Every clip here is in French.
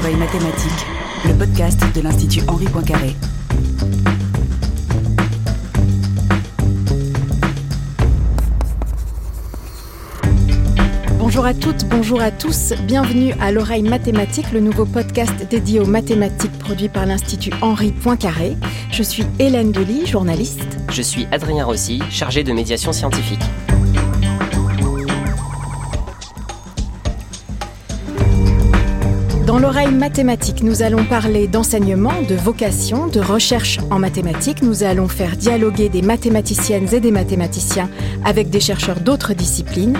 l'oreille mathématique, le podcast de l'Institut Henri Poincaré. Bonjour à toutes, bonjour à tous, bienvenue à l'oreille mathématique, le nouveau podcast dédié aux mathématiques produit par l'Institut Henri Poincaré. Je suis Hélène Delis, journaliste. Je suis Adrien Rossi, chargé de médiation scientifique. Dans l'oreille mathématique, nous allons parler d'enseignement, de vocation, de recherche en mathématiques. Nous allons faire dialoguer des mathématiciennes et des mathématiciens avec des chercheurs d'autres disciplines.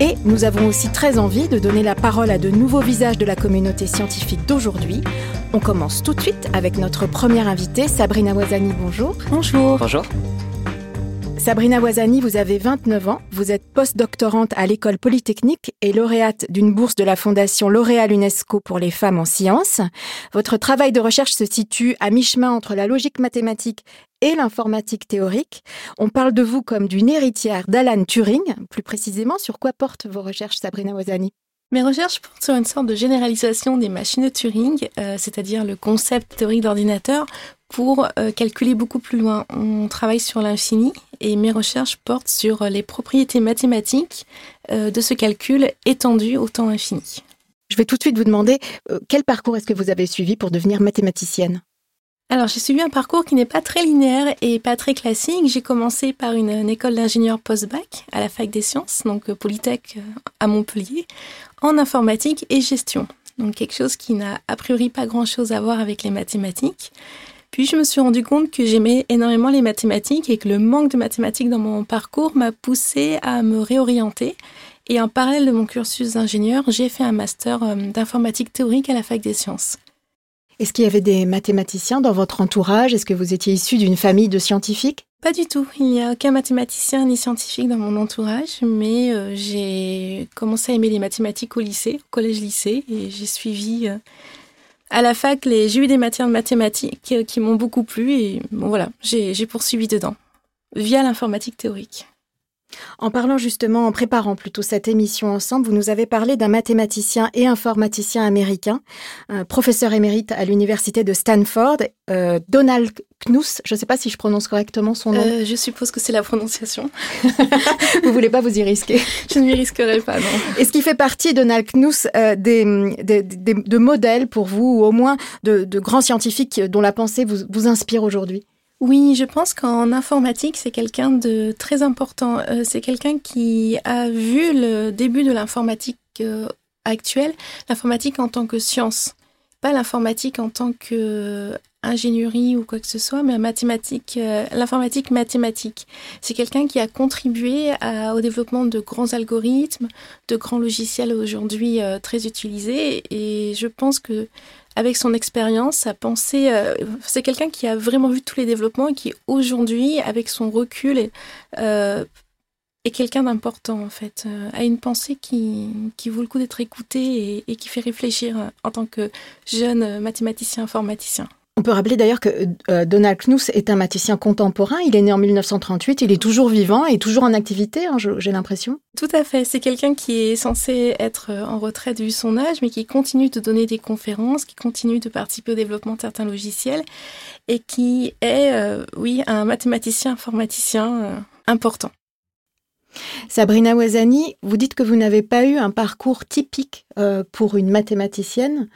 Et nous avons aussi très envie de donner la parole à de nouveaux visages de la communauté scientifique d'aujourd'hui. On commence tout de suite avec notre première invitée, Sabrina Ouazani. Bonjour. Bonjour. Bonjour. Sabrina Ouazani, vous avez 29 ans, vous êtes postdoctorante à l'école polytechnique et lauréate d'une bourse de la Fondation L'Oréal UNESCO pour les femmes en sciences. Votre travail de recherche se situe à mi-chemin entre la logique mathématique et l'informatique théorique. On parle de vous comme d'une héritière d'Alan Turing. Plus précisément, sur quoi portent vos recherches, Sabrina Ouazani mes recherches portent sur une sorte de généralisation des machines de Turing, euh, c'est-à-dire le concept théorique d'ordinateur, pour euh, calculer beaucoup plus loin. On travaille sur l'infini et mes recherches portent sur les propriétés mathématiques euh, de ce calcul étendu au temps infini. Je vais tout de suite vous demander quel parcours est-ce que vous avez suivi pour devenir mathématicienne? Alors, j'ai suivi un parcours qui n'est pas très linéaire et pas très classique. J'ai commencé par une, école d'ingénieur post-bac à la fac des sciences, donc Polytech à Montpellier en informatique et gestion. Donc quelque chose qui n'a a priori pas grand-chose à voir avec les mathématiques. Puis je me suis rendu compte que j'aimais énormément les mathématiques et que le manque de mathématiques dans mon parcours m'a poussé à me réorienter. Et en parallèle de mon cursus d'ingénieur, j'ai fait un master euh, d'informatique théorique à la fac des sciences. Est-ce qu'il y avait des mathématiciens dans votre entourage? Est-ce que vous étiez issu d'une famille de scientifiques? Pas du tout. Il n'y a aucun mathématicien ni scientifique dans mon entourage, mais euh, j'ai commencé à aimer les mathématiques au lycée, au collège-lycée, et j'ai suivi euh, à la fac, j'ai eu des matières de mathématiques qui m'ont beaucoup plu, et voilà, j'ai poursuivi dedans, via l'informatique théorique. En parlant justement, en préparant plutôt cette émission ensemble, vous nous avez parlé d'un mathématicien et informaticien américain, un professeur émérite à l'université de Stanford, euh, Donald Knuth. Je ne sais pas si je prononce correctement son nom. Euh, je suppose que c'est la prononciation. vous voulez pas vous y risquer Je ne m'y risquerai pas, non. Est-ce qu'il fait partie, Donald Knuth, euh, des, de modèles pour vous, ou au moins de, grands scientifiques dont la pensée vous inspire aujourd'hui oui, je pense qu'en informatique, c'est quelqu'un de très important. Euh, c'est quelqu'un qui a vu le début de l'informatique euh, actuelle, l'informatique en tant que science, pas l'informatique en tant que ingénierie ou quoi que ce soit, mais euh, l'informatique mathématique. C'est quelqu'un qui a contribué au développement de grands algorithmes, de grands logiciels aujourd'hui très utilisés, et je pense que avec son expérience, sa pensée. Euh, c'est quelqu'un qui a vraiment vu tous les développements et qui aujourd'hui, avec son recul, est, euh, quelqu'un d'important en fait, euh, a une pensée qui, vaut le coup d'être écoutée et, et, qui fait réfléchir en tant que jeune mathématicien informaticien. On peut rappeler d'ailleurs que euh, Donald Knuth est un mathématicien contemporain. Il est né en 1938. Il est toujours vivant et toujours en activité, hein, j'ai l'impression. Tout à fait. C'est quelqu'un qui est censé être euh, en retraite vu son âge, mais qui continue de donner des conférences, qui continue de participer au développement de certains logiciels et qui est, euh, oui, un mathématicien informaticien important. Sabrina Ouazani, vous dites que vous n'avez pas eu un parcours typique pour une mathématicienne.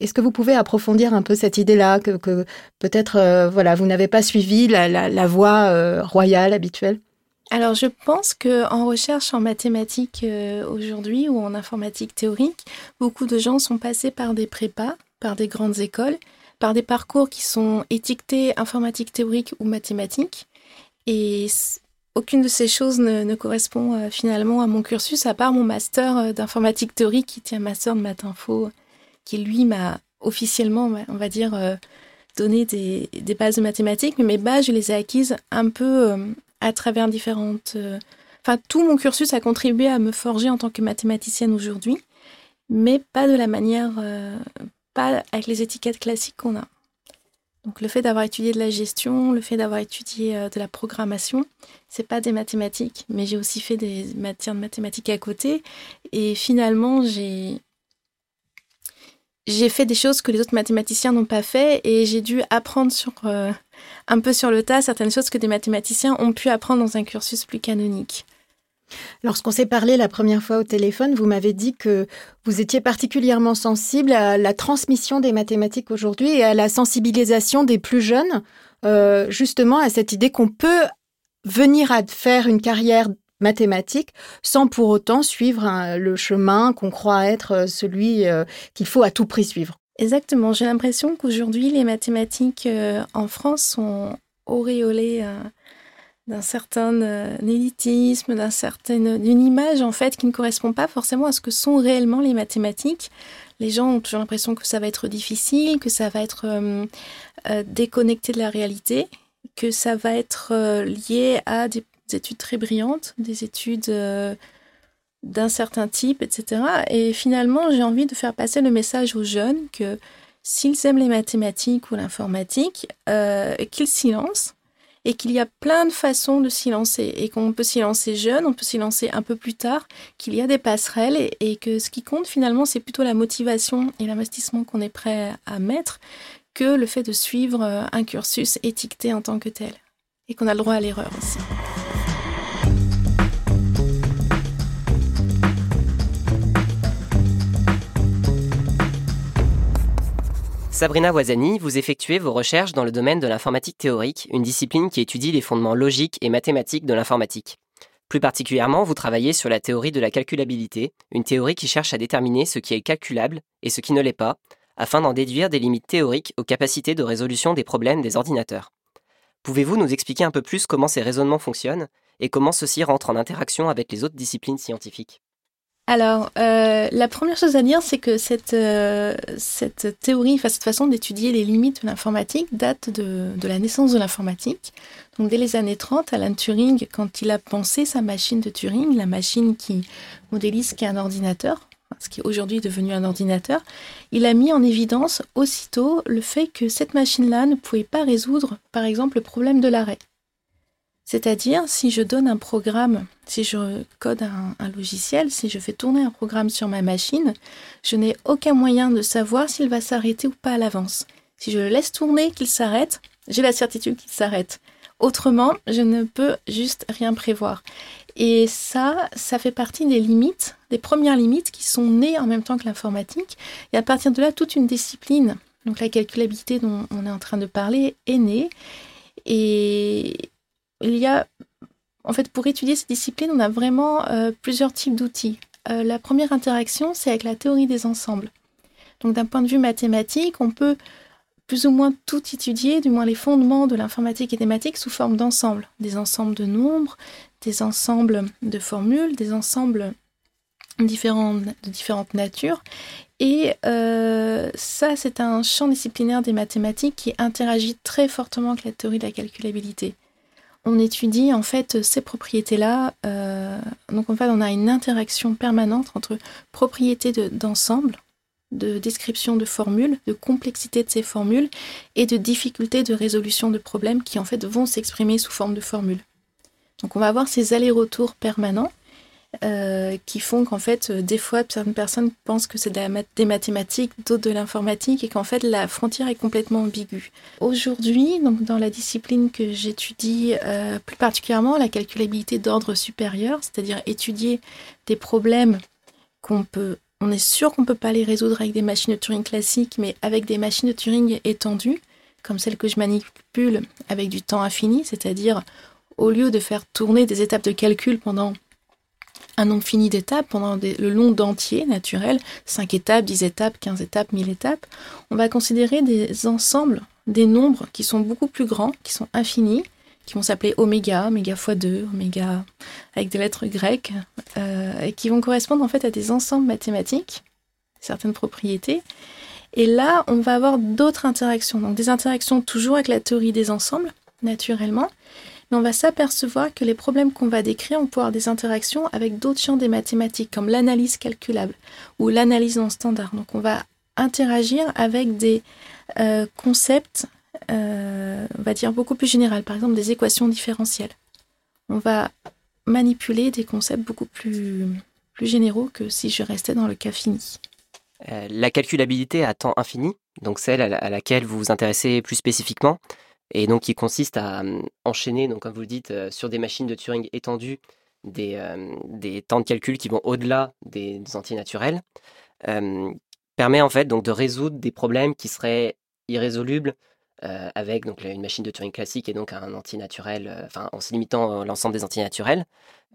Est-ce que vous pouvez approfondir un peu cette idée-là, que, peut-être euh, voilà, vous n'avez pas suivi la, voie euh, royale habituelle? Alors je pense que en recherche en mathématiques euh, aujourd'hui ou en informatique théorique, beaucoup de gens sont passés par des prépas, par des grandes écoles, par des parcours qui sont étiquetés informatique théorique ou mathématiques. Et aucune de ces choses ne, correspond finalement à mon cursus, à part mon master d'informatique théorique qui tient master de maths info qui lui m'a officiellement, on va dire, euh, donné des, bases de mathématiques, mais mes bases, je les ai acquises un peu euh, à travers différentes... Euh, enfin, tout mon cursus a contribué à me forger en tant que mathématicienne aujourd'hui, mais pas de la manière, pas avec les étiquettes classiques qu'on a. Donc le fait d'avoir étudié de la gestion, le fait d'avoir étudié de la programmation, c'est pas des mathématiques, mais j'ai aussi fait des matières de mathématiques à côté. Et finalement, j'ai j'ai fait des choses que les autres mathématiciens n'ont pas fait et j'ai dû apprendre sur euh, un peu sur le tas certaines choses que des mathématiciens ont pu apprendre dans un cursus plus canonique. Lorsqu'on s'est parlé la première fois au téléphone, vous m'avez dit que vous étiez particulièrement sensible à la transmission des mathématiques aujourd'hui et à la sensibilisation des plus jeunes, euh, justement à cette idée qu'on peut venir à faire une carrière mathématique sans pour autant suivre le chemin qu'on croit être euh, celui euh, qu'il faut à tout prix suivre. Exactement, j'ai l'impression qu'aujourd'hui les mathématiques en France sont auréolées d'un certain euh, élitisme, d'un certain, d'une image en fait qui ne correspond pas forcément à ce que sont réellement les mathématiques. Les gens ont toujours l'impression que ça va être difficile, que ça va être euh, euh, déconnecté de la réalité, que ça va être lié à des, études très brillantes, des études d'un certain type, etc. Et finalement, j'ai envie de faire passer le message aux jeunes que s'ils aiment les mathématiques ou l'informatique, qu'ils s'y lancent et qu'il y a plein de façons de s'y lancer et qu'on peut s'y lancer jeune, on peut s'y lancer un peu plus tard, qu'il y a des passerelles et, que ce qui compte finalement c'est plutôt la motivation et l'investissement qu'on est prêt à mettre que le fait de suivre euh, un cursus étiqueté en tant que tel et qu'on a le droit à l'erreur aussi. Sabrina Wazani, vous effectuez vos recherches dans le domaine de l'informatique théorique, une discipline qui étudie les fondements logiques et mathématiques de l'informatique. Plus particulièrement, vous travaillez sur la théorie de la calculabilité, une théorie qui cherche à déterminer ce qui est calculable et ce qui ne l'est pas, afin d'en déduire des limites théoriques aux capacités de résolution des problèmes des ordinateurs. Pouvez-vous nous expliquer un peu plus comment ces raisonnements fonctionnent et comment ceux-ci rentrent en interaction avec les autres disciplines scientifiques? Alors, euh, la première chose à dire, c'est que cette, euh, cette théorie, enfin, cette façon d'étudier les limites de l'informatique date de, de, la naissance de l'informatique. Donc, dès les années 30, Alan Turing, quand il a pensé sa machine de Turing, la machine qui modélise ce qu'est un ordinateur, ce qui est aujourd'hui devenu un ordinateur, il a mis en évidence aussitôt le fait que cette machine-là ne pouvait pas résoudre, par exemple, le problème de l'arrêt. C'est-à-dire, si je donne un programme, si je code un, logiciel, si je fais tourner un programme sur ma machine, je n'ai aucun moyen de savoir s'il va s'arrêter ou pas à l'avance. Si je le laisse tourner, qu'il s'arrête, j'ai la certitude qu'il s'arrête. Autrement, je ne peux juste rien prévoir. Et ça, ça fait partie des limites, des premières limites qui sont nées en même temps que l'informatique. Et à partir de là, toute une discipline, donc la calculabilité dont on est en train de parler, est née. Et, il y a, en fait, pour étudier ces disciplines, on a vraiment euh, plusieurs types d'outils. Euh, la première interaction, c'est avec la théorie des ensembles. Donc, d'un point de vue mathématique, on peut plus ou moins tout étudier, du moins les fondements de l'informatique et des mathématiques sous forme d'ensembles. Des ensembles de nombres, des ensembles de formules, des ensembles de différentes natures. Et euh, ça, c'est un champ disciplinaire des mathématiques qui interagit très fortement avec la théorie de la calculabilité on étudie en fait ces propriétés-là. Euh, donc en fait, on a une interaction permanente entre propriétés d'ensemble, de, description de formules, de complexité de ces formules et de difficulté de résolution de problèmes qui en fait vont s'exprimer sous forme de formules. Donc on va avoir ces allers-retours permanents euh, qui font qu'en fait, euh, des fois, certaines personnes pensent que c'est des mathématiques, d'autres de l'informatique, et qu'en fait, la frontière est complètement ambiguë. Aujourd'hui, donc dans la discipline que j'étudie, euh, plus particulièrement la calculabilité d'ordre supérieur, c'est-à-dire étudier des problèmes qu'on peut, on est sûr qu'on ne peut pas les résoudre avec des machines de Turing classiques, mais avec des machines de Turing étendues, comme celles que je manipule avec du temps infini, c'est-à-dire au lieu de faire tourner des étapes de calcul pendant un nombre fini d'étapes pendant le long d'entier naturel, 5 étapes, 10 étapes, 15 étapes, 1000 étapes, on va considérer des ensembles, des nombres qui sont beaucoup plus grands, qui sont infinis, qui vont s'appeler oméga, oméga x 2, oméga avec des lettres grecques, euh, et qui vont correspondre en fait à des ensembles mathématiques, certaines propriétés. Et là, on va avoir d'autres interactions, donc des interactions toujours avec la théorie des ensembles, naturellement, on va s'apercevoir que les problèmes qu'on va décrire vont pouvoir des interactions avec d'autres champs des mathématiques, comme l'analyse calculable ou l'analyse non standard. Donc on va interagir avec des euh, concepts, euh, va dire, beaucoup plus généraux, par exemple des équations différentielles. On va manipuler des concepts beaucoup plus, plus généraux que si je restais dans le cas fini. la calculabilité à temps infini, donc celle à, laquelle vous vous intéressez plus spécifiquement, et donc qui consiste à enchaîner, donc comme vous le dites, sur des machines de Turing étendues, des, des temps de calcul qui vont au-delà des, des entiers naturels, permet en fait donc de résoudre des problèmes qui seraient irrésolubles avec donc une machine de Turing classique et donc un antinaturel, euh, enfin en se limitant à l'ensemble des antinaturels.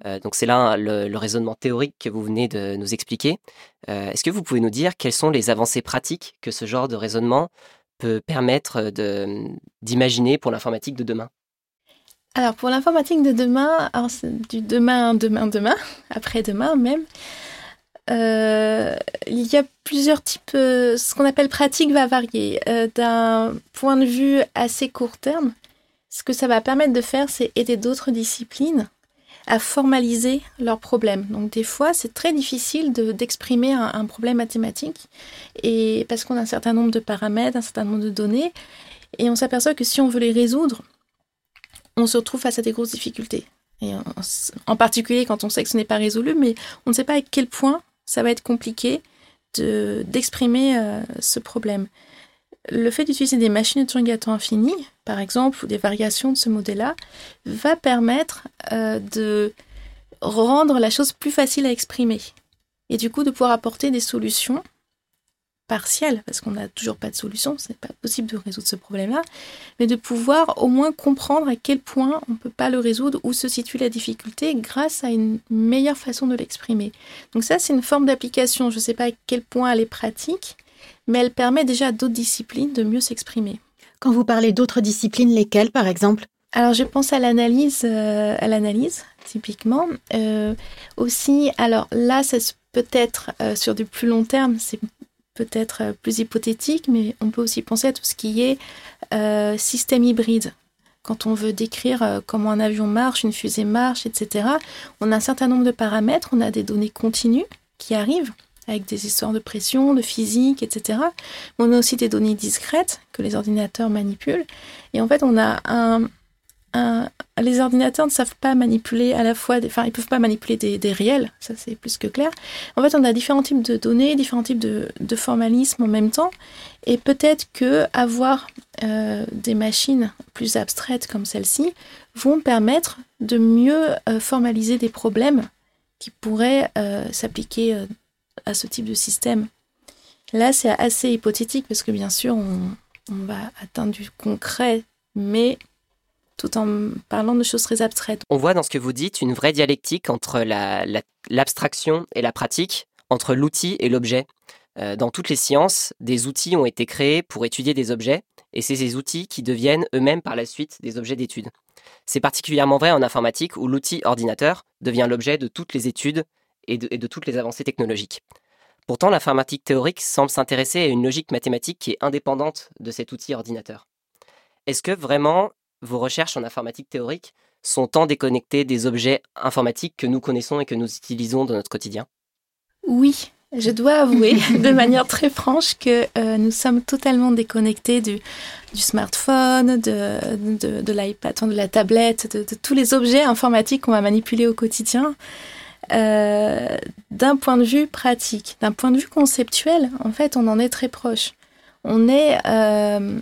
Euh, donc c'est là le, raisonnement théorique que vous venez de nous expliquer. Est-ce que vous pouvez nous dire quelles sont les avancées pratiques que ce genre de raisonnement peut permettre d'imaginer pour l'informatique de demain? Alors pour l'informatique de demain, du demain, demain, demain, après-demain même, euh, il y a plusieurs types. Euh, ce qu'on appelle pratique va varier. Euh, d'un point de vue assez court terme, ce que ça va permettre de faire, c'est aider d'autres disciplines à formaliser leurs problèmes. Donc des fois, c'est très difficile d'exprimer un, problème mathématique et parce qu'on a un certain nombre de paramètres, un certain nombre de données, et on s'aperçoit que si on veut les résoudre, on se retrouve face à des grosses difficultés. Et en, particulier quand on sait que ce n'est pas résolu, mais on ne sait pas à quel point ça va être compliqué d'exprimer euh, ce problème. Le fait d'utiliser des machines de Turing à temps infini, par exemple, ou des variations de ce modèle-là, va permettre euh, de rendre la chose plus facile à exprimer. Et du coup, de pouvoir apporter des solutions partielle, parce qu'on n'a toujours pas de solution, c'est pas possible de résoudre ce problème-là, mais de pouvoir au moins comprendre à quel point on ne peut pas le résoudre, où se situe la difficulté, grâce à une meilleure façon de l'exprimer. Donc ça, c'est une forme d'application, je ne sais pas à quel point elle est pratique, mais elle permet déjà à d'autres disciplines de mieux s'exprimer. Quand vous parlez d'autres disciplines, lesquelles par exemple? Alors je pense à l'analyse, euh, à l'analyse typiquement. Euh, aussi, alors là, ça peut être euh, sur du plus long terme, c'est peut-être plus hypothétique, mais on peut aussi penser à tout ce qui est système hybride. Quand on veut décrire comment un avion marche, une fusée marche, etc., on a un certain nombre de paramètres, on a des données continues qui arrivent avec des histoires de pression, de physique, etc. On a aussi des données discrètes que les ordinateurs manipulent. Et en fait, on a un, les ordinateurs ne savent pas manipuler à la fois, enfin, ils peuvent pas manipuler des, réels, ça c'est plus que clair. En fait, on a différents types de données, différents types de, de formalisme en même temps, et peut-être que avoir euh, des machines plus abstraites comme celle-ci vont permettre de mieux euh, formaliser des problèmes qui pourraient euh, s'appliquer à ce type de système. Là, c'est assez hypothétique parce que bien sûr, on, va atteindre du concret, mais tout en parlant de choses très abstraites. On voit dans ce que vous dites une vraie dialectique entre l'abstraction et la pratique, entre l'outil et l'objet. Euh, dans toutes les sciences, des outils ont été créés pour étudier des objets, et c'est ces outils qui deviennent eux-mêmes par la suite des objets d'étude. C'est particulièrement vrai en informatique où l'outil ordinateur devient l'objet de toutes les études et de toutes les avancées technologiques. Pourtant, l'informatique théorique semble s'intéresser à une logique mathématique qui est indépendante de cet outil ordinateur. Est-ce que vraiment vos recherches en informatique théorique sont tant déconnectées des objets informatiques que nous connaissons et que nous utilisons dans notre quotidien? Oui, je dois avouer de manière très franche que euh, nous sommes totalement déconnectés du, smartphone, de, de, l'iPad, de la tablette, de, tous les objets informatiques qu'on va manipuler au quotidien. Euh, d'un point de vue pratique, d'un point de vue conceptuel, en fait, on en est très proche. On est, euh,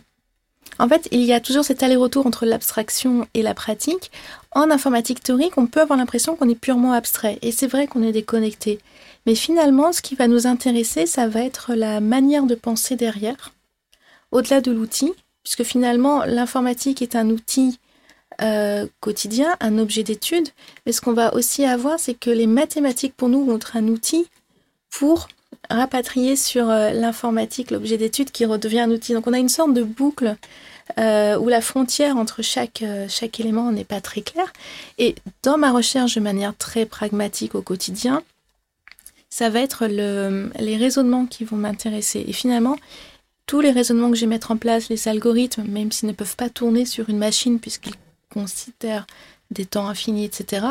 en fait, il y a toujours cet aller-retour entre l'abstraction et la pratique. En informatique théorique, on peut avoir l'impression qu'on est purement abstrait. Et c'est vrai qu'on est déconnecté. Mais finalement, ce qui va nous intéresser, ça va être la manière de penser derrière, au-delà de l'outil, puisque finalement, l'informatique est un outil euh, quotidien, un objet d'étude. Mais ce qu'on va aussi avoir, c'est que les mathématiques, pour nous, vont être un outil pour rapatrier sur euh, l'informatique l'objet d'étude qui redevient un outil. Donc on a une sorte de boucle euh, où la frontière entre chaque, chaque élément n'est pas très claire. Et dans ma recherche de manière très pragmatique au quotidien, ça va être le, les raisonnements qui vont m'intéresser. Et finalement, tous les raisonnements que je vais mettre en place, les algorithmes, même s'ils ne peuvent pas tourner sur une machine puisqu'ils considèrent des temps infinis, etc.,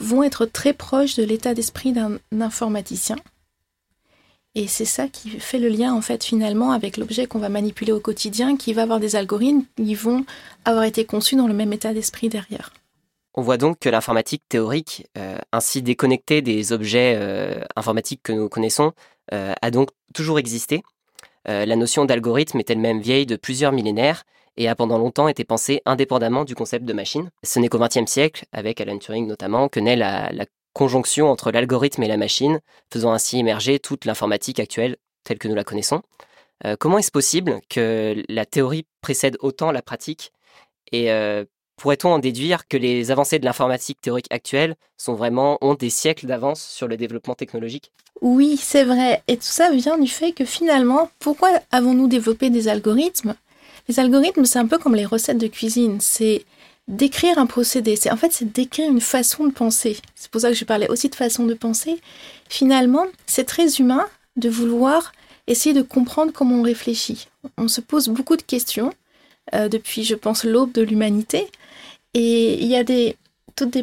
vont être très proches de l'état d'esprit d'un informaticien. Et c'est ça qui fait le lien en fait finalement avec l'objet qu'on va manipuler au quotidien, qui va avoir des algorithmes qui vont avoir été conçus dans le même état d'esprit derrière. On voit donc que l'informatique théorique, euh, ainsi déconnectée des objets euh, informatiques que nous connaissons, a donc toujours existé. la notion d'algorithme est elle-même vieille de plusieurs millénaires et a pendant longtemps été pensée indépendamment du concept de machine. Ce n'est qu'au XXe siècle, avec Alan Turing notamment, que naît la, conjonction entre l'algorithme et la machine, faisant ainsi émerger toute l'informatique actuelle telle que nous la connaissons. comment est-ce possible que la théorie précède autant la pratique? Et pourrait-on en déduire que les avancées de l'informatique théorique actuelle sont vraiment ont des siècles d'avance sur le développement technologique? Oui, c'est vrai. Et tout ça vient du fait que finalement, pourquoi avons-nous développé des algorithmes Les algorithmes, c'est un peu comme les recettes de cuisine. C'est décrire un procédé. C'est en fait, c'est décrire une façon de penser. C'est pour ça que je parlais aussi de façon de penser. Finalement, c'est très humain de vouloir essayer de comprendre comment on réfléchit. On se pose beaucoup de questions euh, depuis, je pense, l'aube de l'humanité. Et il y a des, toutes des,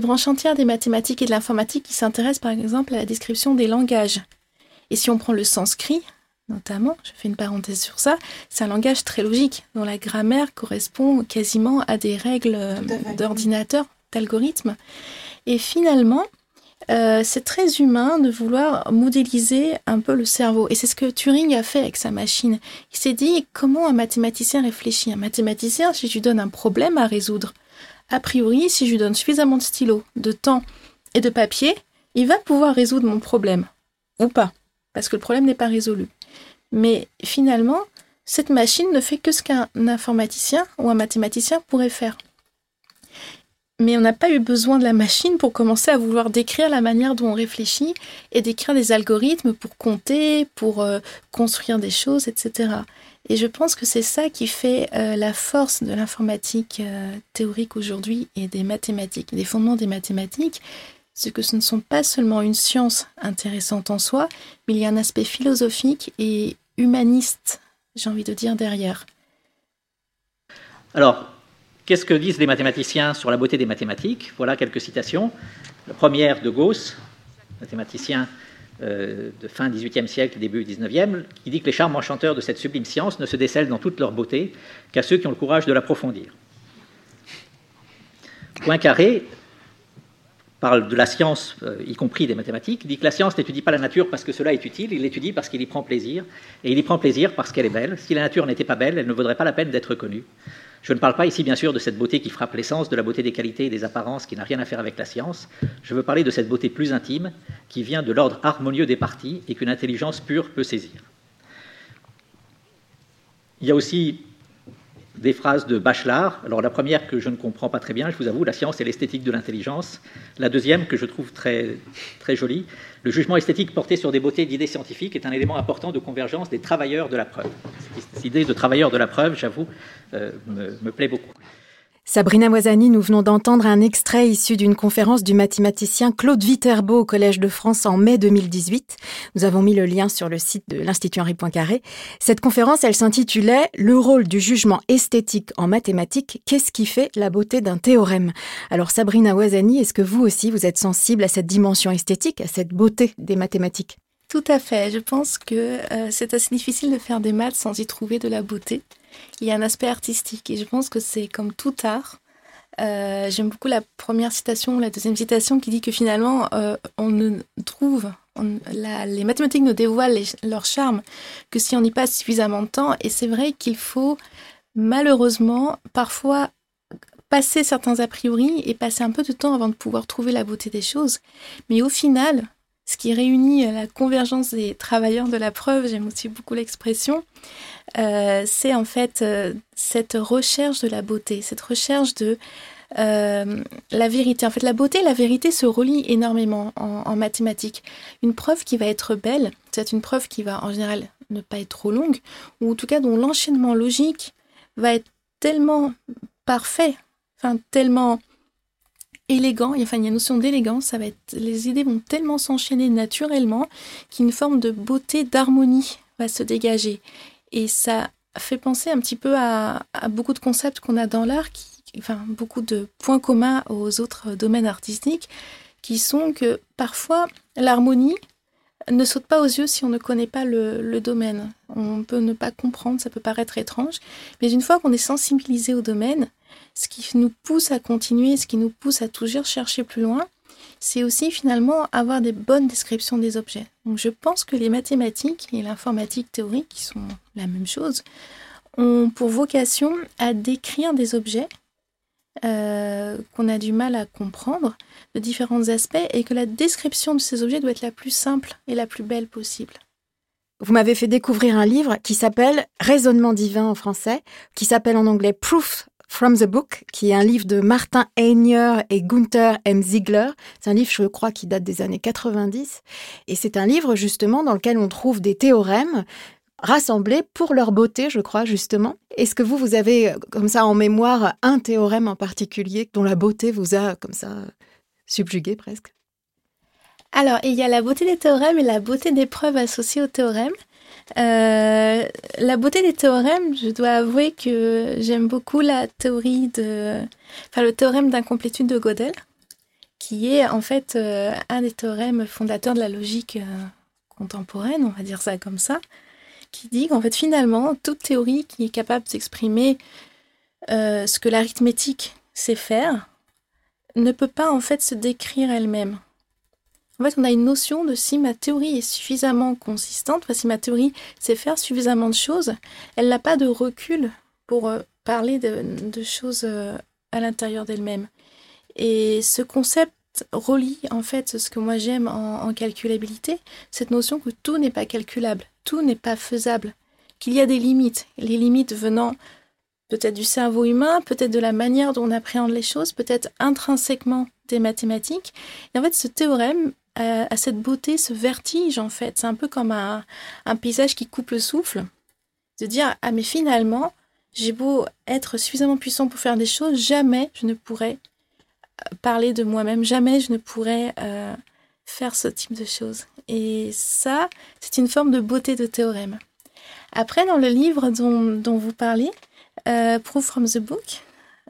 branches entières des mathématiques et de l'informatique qui s'intéressent par exemple à la description des langages. Et si on prend le sanskrit, notamment, je fais une parenthèse sur ça, c'est un langage très logique, dont la grammaire correspond quasiment à des règles d'ordinateur, d'algorithme. Et finalement, euh, c'est très humain de vouloir modéliser un peu le cerveau. Et c'est ce que Turing a fait avec sa machine. Il s'est dit comment un mathématicien réfléchit? Un mathématicien, si je lui donne un problème à résoudre, a priori, si je lui donne suffisamment de stylos, de temps et de papier, il va pouvoir résoudre mon problème. Ou pas. Parce que le problème n'est pas résolu. Mais finalement, cette machine ne fait que ce qu'un informaticien ou un mathématicien pourrait faire mais on n'a pas eu besoin de la machine pour commencer à vouloir décrire la manière dont on réfléchit et décrire des algorithmes pour compter, pour euh, construire des choses, etc. Et je pense que c'est ça qui fait euh, la force de l'informatique euh, théorique aujourd'hui et des mathématiques, des fondements des mathématiques, c'est que ce ne sont pas seulement une science intéressante en soi, mais il y a un aspect philosophique et humaniste, j'ai envie de dire, derrière. Alors, Qu'est-ce que disent les mathématiciens sur la beauté des mathématiques? Voilà quelques citations. La première de Gauss, mathématicien euh, de fin XVIIIe siècle, début XIXe, qui dit que les charmes enchanteurs de cette sublime science ne se décèlent dans toute leur beauté qu'à ceux qui ont le courage de l'approfondir. Poincaré parle de la science, euh, y compris des mathématiques, dit que la science n'étudie pas la nature parce que cela est utile, il l'étudie parce qu'il y prend plaisir, et il y prend plaisir parce qu'elle est belle. Si la nature n'était pas belle, elle ne vaudrait pas la peine d'être connue. Je ne parle pas ici, bien sûr, de cette beauté qui frappe l'essence, de la beauté des qualités et des apparences qui n'a rien à faire avec la science. Je veux parler de cette beauté plus intime qui vient de l'ordre harmonieux des parties et qu'une intelligence pure peut saisir. Il y a aussi des phrases de Bachelard. Alors la première que je ne comprends pas très bien, je vous avoue, la science et l'esthétique de l'intelligence. La deuxième que je trouve très, très jolie, le jugement esthétique porté sur des beautés d'idées scientifiques est un élément important de convergence des travailleurs de la preuve. Cette idée de travailleurs de la preuve, j'avoue, euh, me plaît beaucoup. Sabrina Moisani, nous venons d'entendre un extrait issu d'une conférence du mathématicien Claude Viterbo au Collège de France en mai 2018. Nous avons mis le lien sur le site de l'Institut Henri Poincaré. Cette conférence, elle s'intitulait Le rôle du jugement esthétique en mathématiques, qu'est-ce qui fait la beauté d'un théorème? Alors Sabrina Moisani, est-ce que vous aussi vous êtes sensible à cette dimension esthétique, à cette beauté des mathématiques? Tout à fait. Je pense que euh, c'est assez difficile de faire des maths sans y trouver de la beauté il y a un aspect artistique et je pense que c'est comme tout art. Euh, j'aime beaucoup la première citation, la deuxième citation qui dit que finalement euh, on ne trouve, les mathématiques ne dévoilent leur charme que si on y passe suffisamment de temps. Et c'est vrai qu'il faut malheureusement parfois passer certains a priori et passer un peu de temps avant de pouvoir trouver la beauté des choses. Mais au final, ce qui réunit la convergence des travailleurs de la preuve, j'aime aussi beaucoup l'expression, euh, c'est en fait euh, cette recherche de la beauté, cette recherche de euh, la vérité. En fait, la beauté et la vérité se relient énormément en, mathématiques. Une preuve qui va être belle, c'est une preuve qui va en général ne pas être trop longue, ou en tout cas dont l'enchaînement logique va être tellement parfait, enfin tellement il y a une notion d'élégance, ça les idées vont tellement s'enchaîner naturellement qu'une forme de beauté, d'harmonie va se dégager. Et ça fait penser un petit peu à, beaucoup de concepts qu'on a dans l'art, enfin beaucoup de points communs aux autres domaines artistiques, qui sont que parfois l'harmonie ne saute pas aux yeux si on ne connaît pas le, domaine. On peut ne pas comprendre, ça peut paraître étrange, mais une fois qu'on est sensibilisé au domaine, ce qui nous pousse à continuer, ce qui nous pousse à toujours chercher plus loin, c'est aussi finalement avoir des bonnes descriptions des objets. Donc je pense que les mathématiques et l'informatique théorique, qui sont la même chose, ont pour vocation à décrire des objets euh, qu'on a du mal à comprendre de différents aspects et que la description de ces objets doit être la plus simple et la plus belle possible. Vous m'avez fait découvrir un livre qui s'appelle Raisonnement divin en français, qui s'appelle en anglais Proof From the Book, qui est un livre de Martin Heinier et Gunther M. Ziegler. C'est un livre, je crois, qui date des années 90. Et c'est un livre, justement, dans lequel on trouve des théorèmes rassemblés pour leur beauté, je crois, justement. Est-ce que vous, vous avez, comme ça, en mémoire, un théorème en particulier dont la beauté vous a, comme ça, subjugué presque? Alors, il y a la beauté des théorèmes et la beauté des preuves associées aux théorèmes. Euh, la beauté des théorèmes, je dois avouer que j'aime beaucoup la théorie de, enfin le théorème d'incomplétude de Gödel, qui est en fait euh, un des théorèmes fondateurs de la logique euh, contemporaine, on va dire ça comme ça, qui dit qu'en fait finalement toute théorie qui est capable d'exprimer ce que l'arithmétique sait faire ne peut pas en fait se décrire elle-même. En fait, on a une notion de si ma théorie est suffisamment consistante, si ma théorie sait faire suffisamment de choses, elle n'a pas de recul pour euh, parler de, choses euh, à l'intérieur d'elle-même. Et ce concept relie en fait ce que moi j'aime en, calculabilité, cette notion que tout n'est pas calculable, tout n'est pas faisable, qu'il y a des limites, les limites venant peut-être du cerveau humain, peut-être de la manière dont on appréhende les choses, peut-être intrinsèquement des mathématiques. Et en fait, ce théorème à, cette beauté, ce vertige en fait. C'est un peu comme un, paysage qui coupe le souffle. De dire, ah mais finalement, j'ai beau être suffisamment puissant pour faire des choses, jamais je ne pourrais euh, parler de moi-même, jamais je ne pourrais euh, faire ce type de choses. Et ça, c'est une forme de beauté de théorème. Après, dans le livre dont, vous parlez, euh, Proof from the Book,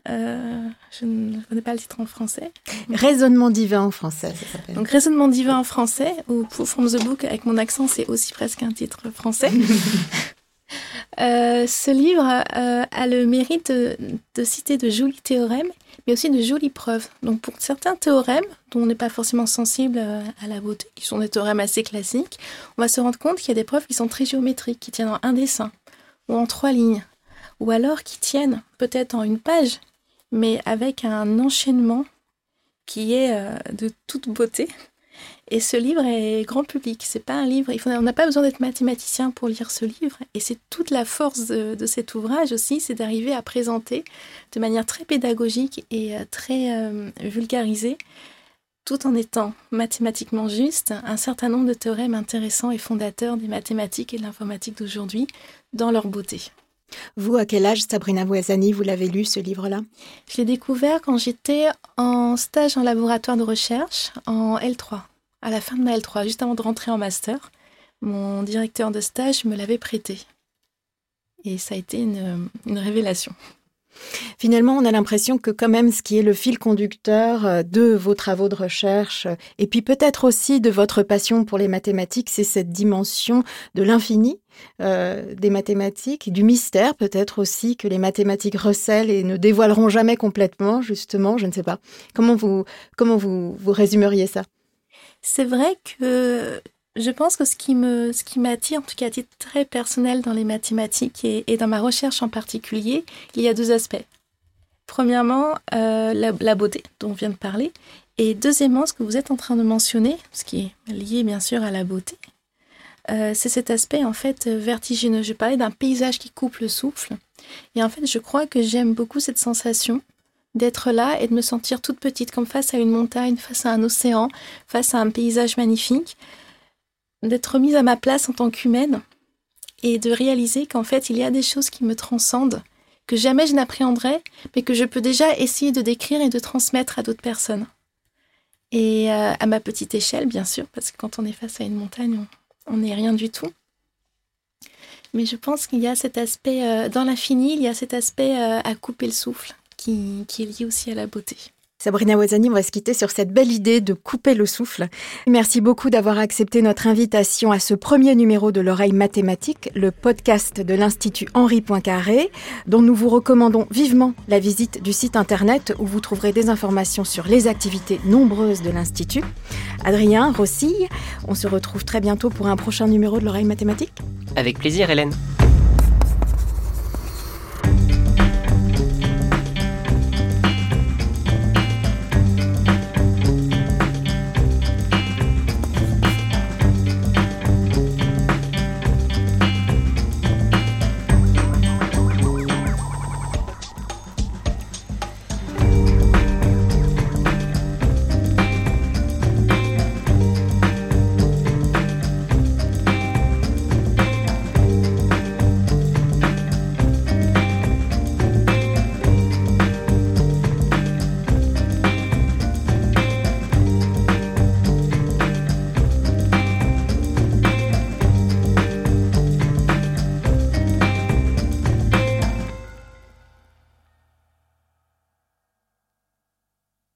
euh, je ne connais pas le titre en français. Raisonnement divin en français, ça s'appelle. Donc Raisonnement divin en français, ou From the Book, avec mon accent, c'est aussi presque un titre français. Euh, ce livre euh, a le mérite de, citer de jolis théorèmes, mais aussi de jolies preuves. Donc pour certains théorèmes, dont on n'est pas forcément sensible à la beauté, qui sont des théorèmes assez classiques, on va se rendre compte qu'il y a des preuves qui sont très géométriques, qui tiennent en un dessin, ou en trois lignes, ou alors qui tiennent peut-être en une page, mais avec un enchaînement qui est euh, de toute beauté. Et ce livre est grand public. C'est pas un livre. Il faut, on n'a pas besoin d'être mathématicien pour lire ce livre. Et c'est toute la force de, cet ouvrage aussi, c'est d'arriver à présenter de manière très pédagogique et euh, très euh, vulgarisée, tout en étant mathématiquement juste, un certain nombre de théorèmes intéressants et fondateurs des mathématiques et de l'informatique d'aujourd'hui dans leur beauté. Vous, à quel âge, Sabrina Voisani, vous l'avez lu, ce livre-là? Je l'ai découvert quand j'étais en stage en laboratoire de recherche, en L3, à la fin de ma L3, juste avant de rentrer en master. Mon directeur de stage me l'avait prêté. Et ça a été une, une révélation. Finalement, on a l'impression que quand même ce qui est le fil conducteur euh, de vos travaux de recherche, euh, et puis peut-être aussi de votre passion pour les mathématiques, c'est cette dimension de l'infini euh, des mathématiques, du mystère peut-être aussi que les mathématiques recèlent et ne dévoileront jamais complètement, justement, je ne sais pas. Comment vous, comment vous, vous résumeriez ça? C'est vrai que je pense que ce qui me, ce qui m'attire, en tout cas à titre très personnel dans les mathématiques et, dans ma recherche en particulier, il y a deux aspects. Premièrement, euh, la, beauté dont on vient de parler, et deuxièmement, ce que vous êtes en train de mentionner, ce qui est lié bien sûr à la beauté, euh, c'est cet aspect en fait vertigineux. Je parlais d'un paysage qui coupe le souffle, et en fait, je crois que j'aime beaucoup cette sensation d'être là et de me sentir toute petite, comme face à une montagne, face à un océan, face à un paysage magnifique d'être mise à ma place en tant qu'humaine et de réaliser qu'en fait, il y a des choses qui me transcendent, que jamais je n'appréhenderai, mais que je peux déjà essayer de décrire et de transmettre à d'autres personnes. Et euh, à ma petite échelle, bien sûr, parce que quand on est face à une montagne, on n'est rien du tout. Mais je pense qu'il y a cet aspect, euh, dans l'infini, il y a cet aspect euh, à couper le souffle qui, qui est lié aussi à la beauté. Sabrina Ouazani, on va se quitter sur cette belle idée de couper le souffle. Merci beaucoup d'avoir accepté notre invitation à ce premier numéro de l'oreille mathématique, le podcast de l'Institut Henri Poincaré, dont nous vous recommandons vivement la visite du site internet où vous trouverez des informations sur les activités nombreuses de l'Institut. Adrien, Rossille, on se retrouve très bientôt pour un prochain numéro de l'oreille mathématique. Avec plaisir, Hélène.